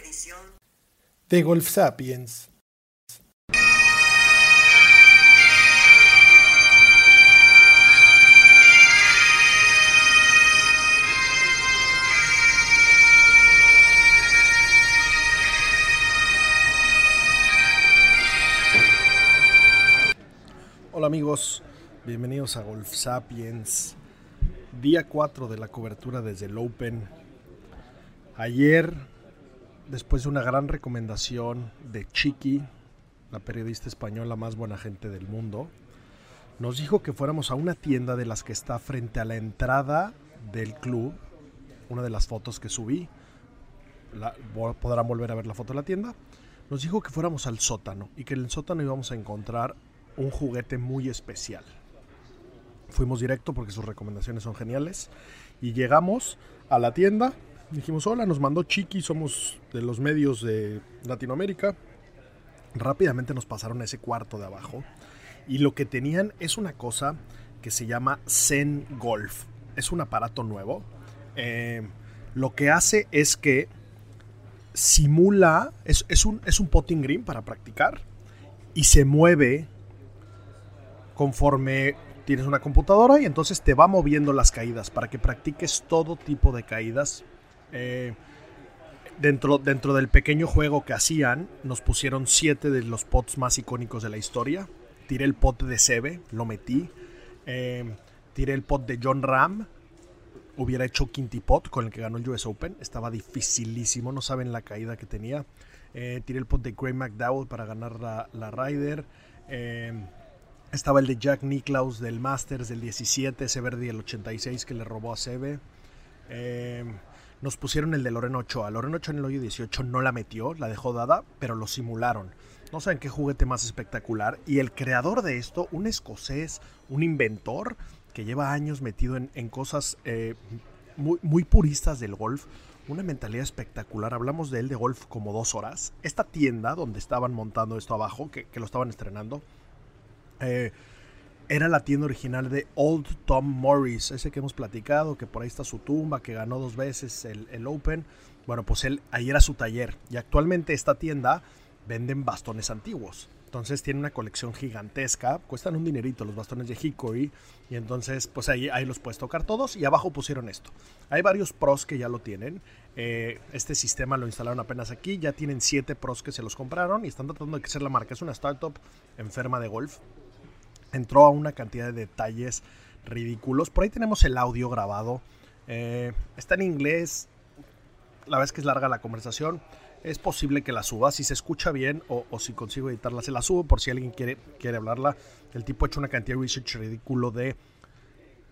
Edición de Golf Sapiens. Hola amigos, bienvenidos a Golf Sapiens. Día 4 de la cobertura desde el Open. Ayer, después de una gran recomendación de Chiqui, la periodista española más buena gente del mundo, nos dijo que fuéramos a una tienda de las que está frente a la entrada del club. Una de las fotos que subí, podrán volver a ver la foto de la tienda. Nos dijo que fuéramos al sótano y que en el sótano íbamos a encontrar un juguete muy especial. Fuimos directo porque sus recomendaciones son geniales. Y llegamos a la tienda. Dijimos, hola, nos mandó Chiqui, somos de los medios de Latinoamérica. Rápidamente nos pasaron a ese cuarto de abajo. Y lo que tenían es una cosa que se llama Zen Golf. Es un aparato nuevo. Eh, lo que hace es que simula, es, es, un, es un potting green para practicar y se mueve conforme tienes una computadora y entonces te va moviendo las caídas para que practiques todo tipo de caídas. Eh, dentro, dentro del pequeño juego que hacían, nos pusieron siete de los pots más icónicos de la historia. Tiré el pot de Sebe, lo metí. Eh, tiré el pot de John Ram. Hubiera hecho quinty pot con el que ganó el US Open. Estaba dificilísimo, no saben la caída que tenía. Eh, tiré el pot de Gray McDowell para ganar la, la Ryder. Eh, estaba el de Jack Nicklaus del Masters del 17, ese verde del 86 que le robó a Sebe. Eh, nos pusieron el de Loreno Ochoa. Loreno Ochoa en el hoyo 18 no la metió, la dejó dada, pero lo simularon. No saben qué juguete más espectacular. Y el creador de esto, un escocés, un inventor que lleva años metido en, cosas eh, muy, muy puristas del golf, una mentalidad espectacular. Hablamos de él de golf como dos horas. Esta tienda donde estaban montando esto abajo, que, que lo estaban estrenando, eh, era la tienda original de Old Tom Morris, ese que hemos platicado, que por ahí está su tumba, que ganó dos veces el, Open. Bueno, pues él, ahí era su taller. Y actualmente esta tienda venden bastones antiguos. Entonces tiene una colección gigantesca, cuestan un dinerito los bastones de Hickory. Y entonces, pues ahí, ahí los puedes tocar todos. Y abajo pusieron esto. Hay varios pros que ya lo tienen. Eh, este sistema lo instalaron apenas aquí. Ya tienen siete pros que se los compraron y están tratando de crecer la marca. Es una startup enferma de golf entró a una cantidad de detalles ridículos. Por ahí tenemos el audio grabado. Eh, está en inglés. La es que es larga la conversación. Es posible que la suba. Si se escucha bien o, o, si consigo editarla, se la subo por si alguien quiere, quiere hablarla. El tipo ha hecho una cantidad de research ridículo de...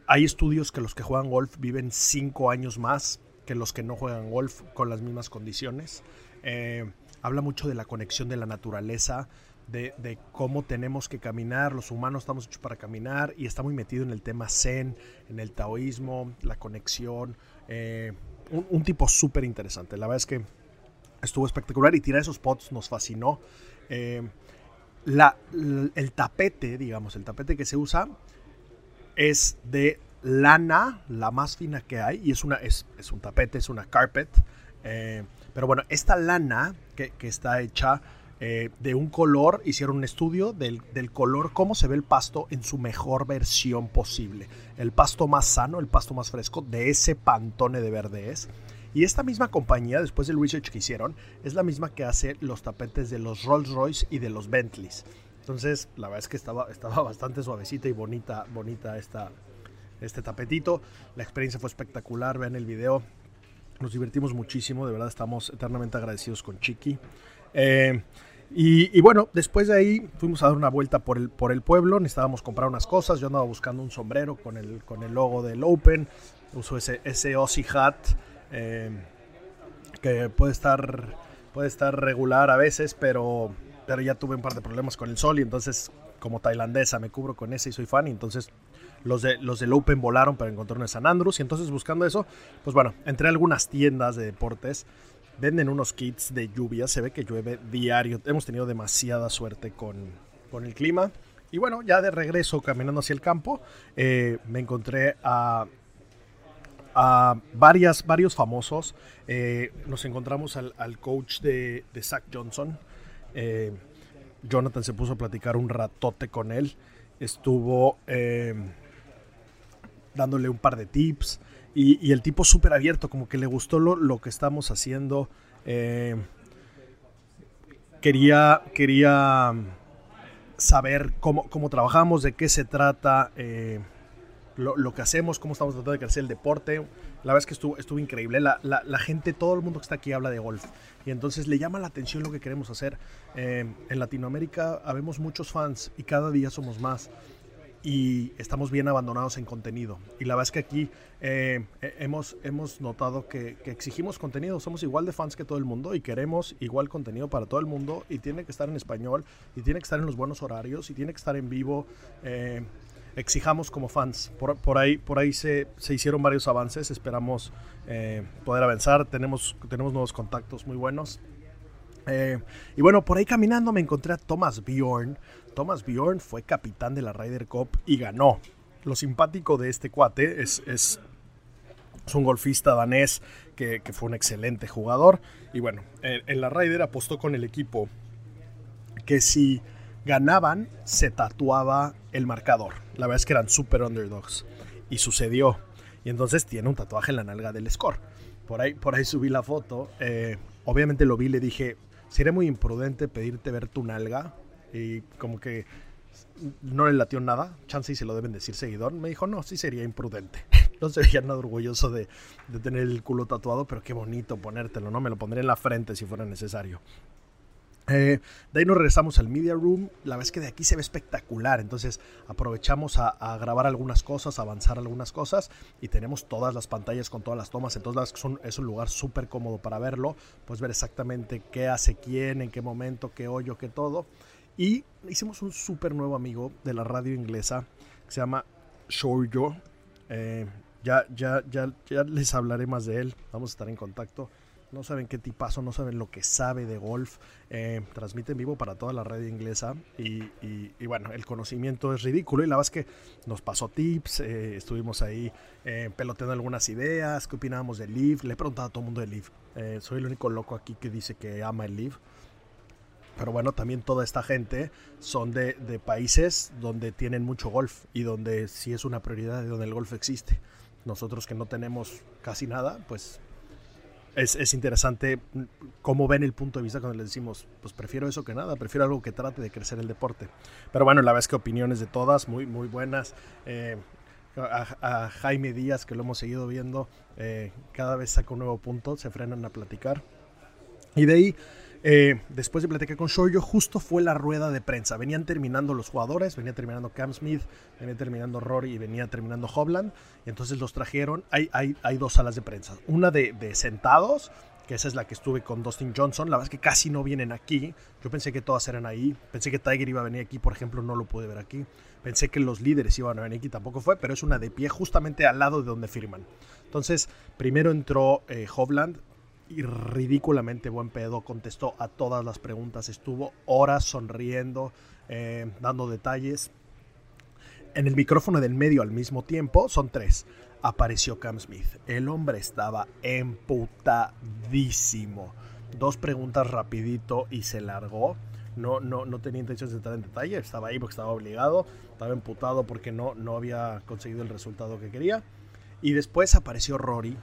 Hay estudios que los que juegan golf viven 5 años más que los que no juegan golf con las mismas condiciones. Eh, habla mucho de la conexión de la naturaleza, de, cómo tenemos que caminar, los humanos estamos hechos para caminar y está muy metido en el tema zen, en el taoísmo, la conexión, eh, un, un, tipo súper interesante. La verdad es que estuvo espectacular y tirar esos pots nos fascinó. Eh, la, el tapete, digamos, el tapete que se usa es de lana, la más fina que hay, y es, una, es, es un tapete, es una carpet. Eh, pero bueno, esta lana que, que está hecha eh, de un color, hicieron un estudio del, del, color, cómo se ve el pasto en su mejor versión posible. El pasto más sano, el pasto más fresco, de ese pantone de verde es. Y esta misma compañía, después del research que hicieron, es la misma que hace los tapetes de los Rolls Royce y de los Bentleys. Entonces, la verdad es que estaba, estaba bastante suavecita y bonita, bonita esta, este tapetito. La experiencia fue espectacular, vean el video. Nos divertimos muchísimo, de verdad estamos eternamente agradecidos con Chiqui. Eh, y, bueno, después de ahí fuimos a dar una vuelta por el, por el pueblo, necesitábamos comprar unas cosas, yo andaba buscando un sombrero con el, con el logo del Open, uso ese, ese Aussie hat, eh, que puede estar, puede estar regular a veces, pero, pero ya tuve un par de problemas con el sol y entonces como tailandesa me cubro con ese y soy fan y entonces los, de, los del Open volaron para encontrar en San Andrews y entonces buscando eso, pues bueno, entré a algunas tiendas de deportes, venden unos kits de lluvia, se ve que llueve diario, hemos tenido demasiada suerte con, con el clima. Y bueno, ya de regreso caminando hacia el campo, eh, me encontré a, a varias, varios famosos. Eh, nos encontramos al, coach de, de, Zach Johnson. Eh, Jonathan se puso a platicar un ratote con él. Estuvo dándole un par de tips. Y, y el tipo súper abierto, como que le gustó lo, lo que estamos haciendo. Eh, quería, quería saber cómo, cómo, trabajamos, de qué se trata, eh, lo, lo, que hacemos, cómo estamos tratando de crecer el deporte. La verdad es que estuvo, estuvo increíble. La, la, la, gente, todo el mundo que está aquí habla de golf. Y entonces le llama la atención lo que queremos hacer. Eh, en Latinoamérica habemos muchos fans y cada día somos más y estamos bien abandonados en contenido. Y la verdad es que aquí eh, hemos, hemos notado que, que, exigimos contenido, somos igual de fans que todo el mundo y queremos igual contenido para todo el mundo y tiene que estar en español y tiene que estar en los buenos horarios y tiene que estar en vivo. Eh, exijamos como fans. Por, por, ahí, por ahí se, se, hicieron varios avances, esperamos eh, poder avanzar, tenemos, tenemos nuevos contactos muy buenos. Eh, y bueno, por ahí caminando me encontré a Thomas Bjorn. Thomas Bjorn fue capitán de la Ryder Cup y ganó. Lo simpático de este cuate es, es, es un golfista danés que, fue un excelente jugador. Y bueno, en, en la Ryder apostó con el equipo que si ganaban, se tatuaba el marcador. La verdad es que eran super underdogs. Y sucedió. Y entonces tiene un tatuaje en la nalga del score. Por ahí, por ahí subí la foto. Eh, obviamente lo vi y le dije, sería muy imprudente pedirte ver tu nalga. Y como que no le latió nada. Chance y se lo deben decir seguidor. Me dijo, no, sí sería imprudente. no sería nada orgulloso de, de, tener el culo tatuado, pero qué bonito ponértelo, ¿no? Me lo pondré en la frente si fuera necesario. Eh, de ahí nos regresamos al Media Room. La verdad es que de aquí se ve espectacular. Entonces aprovechamos a, grabar algunas cosas, avanzar algunas cosas. Y tenemos todas las pantallas con todas las tomas. Entonces son, es un lugar súper cómodo para verlo. Puedes ver exactamente qué hace quién, en qué momento, qué hoyo, qué todo. Y hicimos un súper nuevo amigo de la radio inglesa que se llama Shoujo. Eh, ya, ya, ya, ya les hablaré más de él. Vamos a estar en contacto no saben qué tipazo, no saben lo que sabe de golf. Eh, transmite en vivo para toda la red inglesa y, y, bueno, el conocimiento es ridículo y la verdad es que nos pasó tips, eh, estuvimos ahí eh, peloteando algunas ideas, qué opinábamos del Live, le he preguntado a todo el mundo del Live. Eh, soy el único loco aquí que dice que ama el Live. Pero bueno, también toda esta gente son de, de países donde tienen mucho golf y donde sí es una prioridad y donde el golf existe. Nosotros que no tenemos casi nada, pues es, es, interesante cómo ven el punto de vista cuando les decimos, pues prefiero eso que nada, prefiero algo que trate de crecer el deporte. Pero bueno, la verdad es que opiniones de todas, muy, muy buenas. Eh, a, Jaime Díaz, que lo hemos seguido viendo, eh, cada vez saca un nuevo punto, se frenan a platicar. Y de ahí, eh, después de platicar con Shoyo, justo fue la rueda de prensa. Venían terminando los jugadores, venía terminando Cam Smith, venía terminando Rory y venía terminando Hovland. Y entonces los trajeron. Hay, dos salas de prensa. Una de, de, sentados, que esa es la que estuve con Dustin Johnson. La verdad es que casi no vienen aquí. Yo pensé que todas eran ahí. Pensé que Tiger iba a venir aquí, por ejemplo, no lo pude ver aquí. Pensé que los líderes iban a venir aquí, tampoco fue, pero es una de pie justamente al lado de donde firman. Entonces, primero entró eh, Hovland, y ridículamente buen pedo, contestó a todas las preguntas, estuvo horas sonriendo, eh, dando detalles. En el micrófono del medio al mismo tiempo, son tres, apareció Cam Smith. El hombre estaba emputadísimo. Dos preguntas rapidito y se largó. No, no, no tenía intención de entrar en detalle, estaba ahí porque estaba obligado, estaba emputado porque no, no había conseguido el resultado que quería. Y después apareció Rory,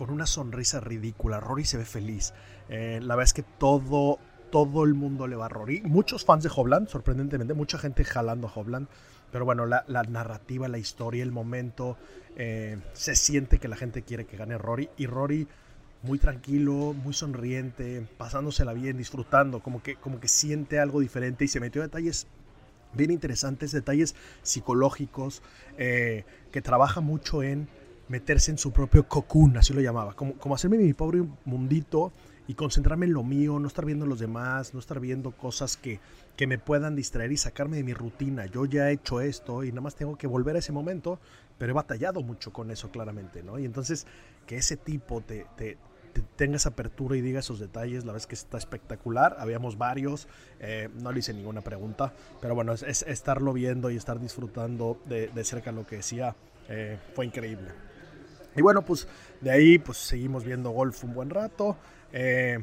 con una sonrisa ridícula. Rory se ve feliz. Eh, la verdad es que todo, todo el mundo le va a Rory. Muchos fans de Hovland, sorprendentemente, mucha gente jalando a Hovland. Pero bueno, la, la narrativa, la historia, el momento, eh, se siente que la gente quiere que gane Rory. Y Rory muy tranquilo, muy sonriente, pasándosela bien, disfrutando, como que, como que siente algo diferente y se metió a detalles bien interesantes, detalles psicológicos, eh, que trabaja mucho en meterse en su propio cocoon, así lo llamaba, como, como hacerme mi pobre mundito y concentrarme en lo mío, no estar viendo a los demás, no estar viendo cosas que, que me puedan distraer y sacarme de mi rutina. Yo ya he hecho esto y nada más tengo que volver a ese momento, pero he batallado mucho con eso claramente, ¿no? Y entonces que ese tipo te, te, tenga esa apertura y diga esos detalles, la verdad es que está espectacular. Habíamos varios, eh, no le hice ninguna pregunta, pero bueno, es, estarlo viendo y estar disfrutando de, de cerca lo que decía eh, fue increíble. Y bueno, pues de ahí pues seguimos viendo golf un buen rato. Eh,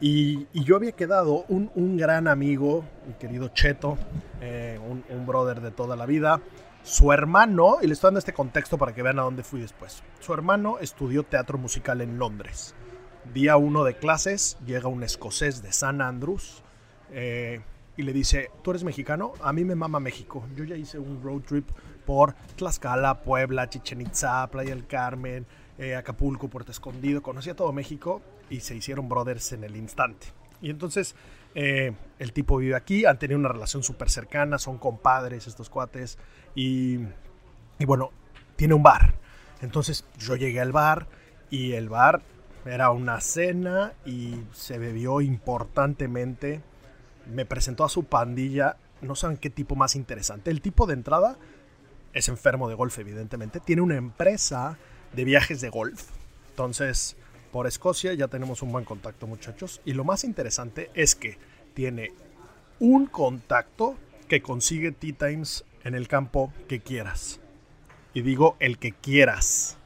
y, yo había quedado un, un, gran amigo, mi querido Cheto, eh, un, brother de toda la vida. Su hermano, y le estoy dando este contexto para que vean a dónde fui después. Su hermano estudió teatro musical en Londres. Día uno de clases, llega un escocés de San Andrews eh, y le dice, ¿tú eres mexicano? A mí me mama México. Yo ya hice un road trip por Tlaxcala, Puebla, Chichen Itza, Playa del Carmen, eh, Acapulco, Puerto Escondido. Conocí a todo México y se hicieron brothers en el instante. Y entonces eh, el tipo vive aquí, han tenido una relación súper cercana, son compadres estos cuates y, y bueno, tiene un bar. Entonces yo llegué al bar y el bar era una cena y se bebió importantemente. Me presentó a su pandilla, no saben qué tipo más interesante. El tipo de entrada es enfermo de golf, evidentemente. Tiene una empresa de viajes de golf. Entonces, por Escocia ya tenemos un buen contacto, muchachos. Y lo más interesante es que tiene un contacto que consigue Tea Times en el campo que quieras. Y digo el que quieras.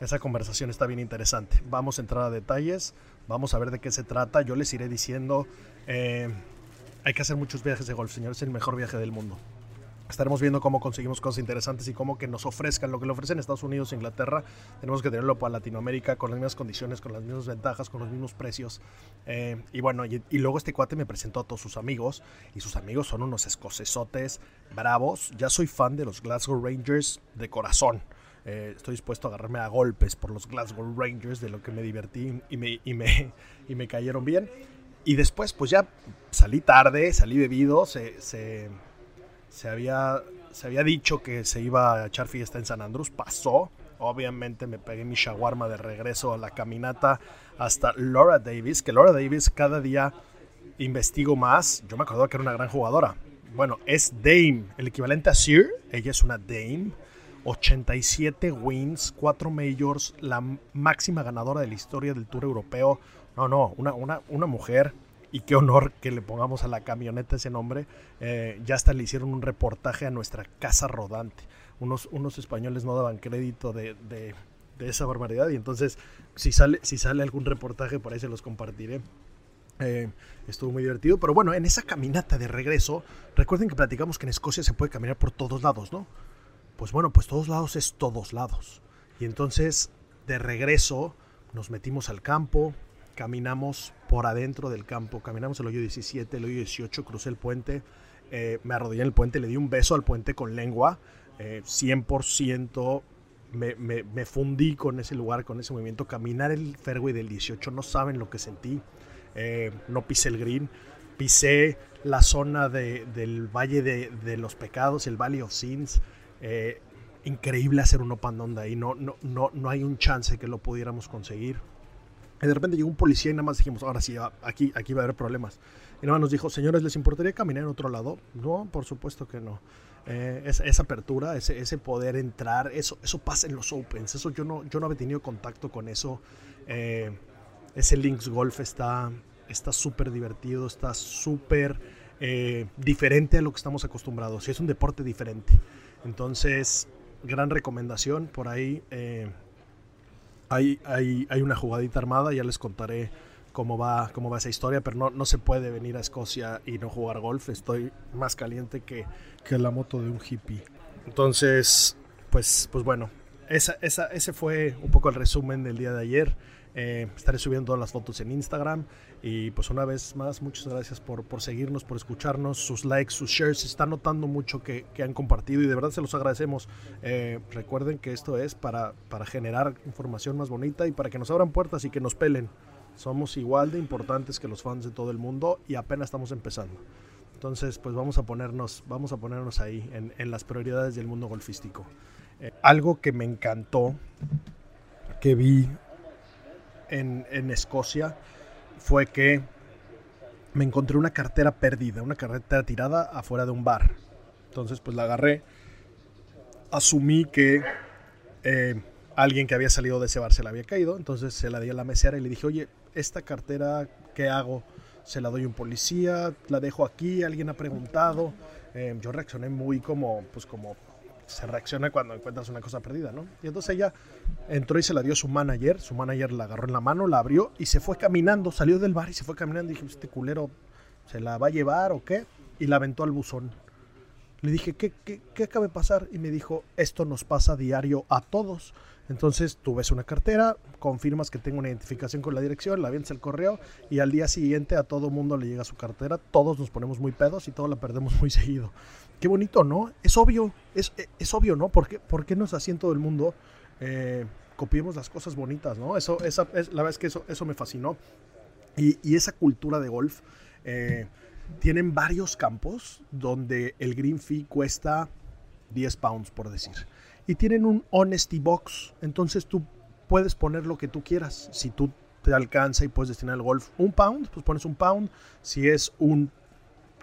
Esa conversación está bien interesante. Vamos a entrar a detalles, vamos a ver de qué se trata. Yo les iré diciendo, eh, hay que hacer muchos viajes de golf, señores, es el mejor viaje del mundo estaremos viendo cómo conseguimos cosas interesantes y cómo que nos ofrezcan lo que le ofrecen Estados Unidos e Inglaterra. Tenemos que tenerlo para Latinoamérica con las mismas condiciones, con las mismas ventajas, con los mismos precios. Eh, y bueno, y, luego este cuate me presentó a todos sus amigos y sus amigos son unos escocesotes bravos. Ya soy fan de los Glasgow Rangers de corazón. Eh, estoy dispuesto a agarrarme a golpes por los Glasgow Rangers, de lo que me divertí y me, y me, y me cayeron bien. Y después, pues ya salí tarde, salí bebido, se, se se había, se había dicho que se iba a echar fiesta en San Andrés, pasó. Obviamente me pegué mi shawarma de regreso a la caminata hasta Laura Davis, que Laura Davis cada día investigo más. Yo me acuerdo que era una gran jugadora. Bueno, es Dame, el equivalente a Sir. Ella es una Dame. 87 wins, 4 majors, la máxima ganadora de la historia del Tour Europeo. No, no, una, una, una mujer y qué honor que le pongamos a la camioneta ese nombre. Eh, ya hasta le hicieron un reportaje a nuestra casa rodante. Unos, unos españoles no daban crédito de, de, esa barbaridad y entonces si sale, si sale algún reportaje por ahí se los compartiré. Eh, estuvo muy divertido, pero bueno, en esa caminata de regreso, recuerden que platicamos que en Escocia se puede caminar por todos lados, ¿no? Pues bueno, pues todos lados es todos lados. Y entonces, de regreso, nos metimos al campo, caminamos por adentro del campo, caminamos el hoyo 17, el hoyo 18, crucé el puente, eh, me arrodillé en el puente, le di un beso al puente con lengua, 100% eh, me, fundí con ese lugar, con ese movimiento, caminar el fairway del 18, no saben lo que sentí, eh, no pisé el green, pisé la zona del Valle de, los Pecados, el Valley of Sins, increíble hacer un open ahí, no, no, no, no hay un chance que lo pudiéramos conseguir. Y de repente llegó un policía y nada más dijimos, ahora sí, aquí, aquí va a haber problemas. Y nada más nos dijo, señores, ¿les importaría caminar en otro lado? No, por supuesto que no. Eh, esa, apertura, ese, ese, poder entrar, eso, eso pasa en los Opens. Eso yo no, yo no había tenido contacto con eso. Eh, ese Links Golf está súper divertido, está súper eh, diferente a lo que estamos acostumbrados. Y es un deporte diferente. Entonces, gran recomendación por ahí hay, hay, hay una jugadita armada, ya les contaré cómo va, cómo va esa historia, pero no, no se puede venir a Escocia y no jugar golf. Estoy más caliente que, que la moto de un hippie. Entonces, pues, pues bueno, esa, esa, ese fue un poco el resumen del día de ayer. Eh, estaré subiendo todas las fotos en Instagram. Y pues una vez más, muchas gracias por, por seguirnos, por escucharnos. Sus likes, sus shares, se está notando mucho que, que, han compartido y de verdad se los agradecemos. Eh, recuerden que esto es para, para generar información más bonita y para que nos abran puertas y que nos pelen. Somos igual de importantes que los fans de todo el mundo y apenas estamos empezando. Entonces, pues vamos a ponernos, vamos a ponernos ahí en, en las prioridades del mundo golfístico. Eh, algo que me encantó, que vi en, Escocia, fue que me encontré una cartera perdida, una cartera tirada afuera de un bar. Entonces, pues la agarré. Asumí que eh, alguien que había salido de ese bar se la había caído. Entonces se la di a la mesera y le dije, oye, esta cartera, ¿qué hago? Se la doy a un policía, la dejo aquí, alguien ha preguntado. Eh, yo reaccioné muy como, pues como se reacciona cuando encuentras una cosa perdida, ¿no? Y entonces ella entró y se la dio a su manager, su manager la agarró en la mano, la abrió y se fue caminando, salió del bar y se fue caminando. Y dije, este culero, ¿se la va a llevar o qué? Y la aventó al buzón. Le dije, ¿qué, qué, qué acaba de pasar? Y me dijo, esto nos pasa diario a todos. Entonces tú ves una cartera, confirmas que tengo una identificación con la dirección, la vienes el correo y al día siguiente a todo mundo le llega su cartera, todos nos ponemos muy pedos y todos la perdemos muy seguido. Qué bonito, ¿no? Es obvio, es, es obvio, ¿no? ¿Por qué, ¿Por qué nos así en todo el mundo eh, copiemos las cosas bonitas, ¿no? Eso, esa, es, la verdad es que eso, eso me fascinó. Y, y esa cultura de golf, eh, tienen varios campos donde el green fee cuesta 10 pounds, por decir y tienen un honesty box. Entonces tú puedes poner lo que tú quieras. Si tú te alcanza y puedes destinar al golf un pound, pues pones un pound. Si es un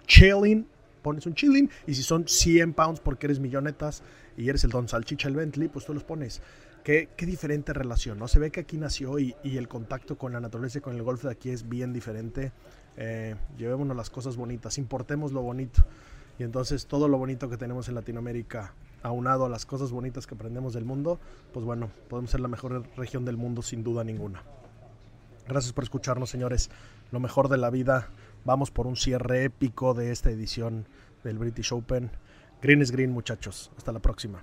chilling, pones un chilling. Y si son 100 pounds porque eres millonetas y eres el Don Salchicha, el Bentley, pues tú los pones. Qué, qué diferente relación, ¿no? Se ve que aquí nació y, y, el contacto con la naturaleza y con el golf de aquí es bien diferente. Eh, llevémonos las cosas bonitas, importemos lo bonito. Y entonces todo lo bonito que tenemos en Latinoamérica aunado a las cosas bonitas que aprendemos del mundo, pues bueno, podemos ser la mejor región del mundo sin duda ninguna. Gracias por escucharnos, señores. Lo mejor de la vida. Vamos por un cierre épico de esta edición del British Open. Green is green, muchachos. Hasta la próxima.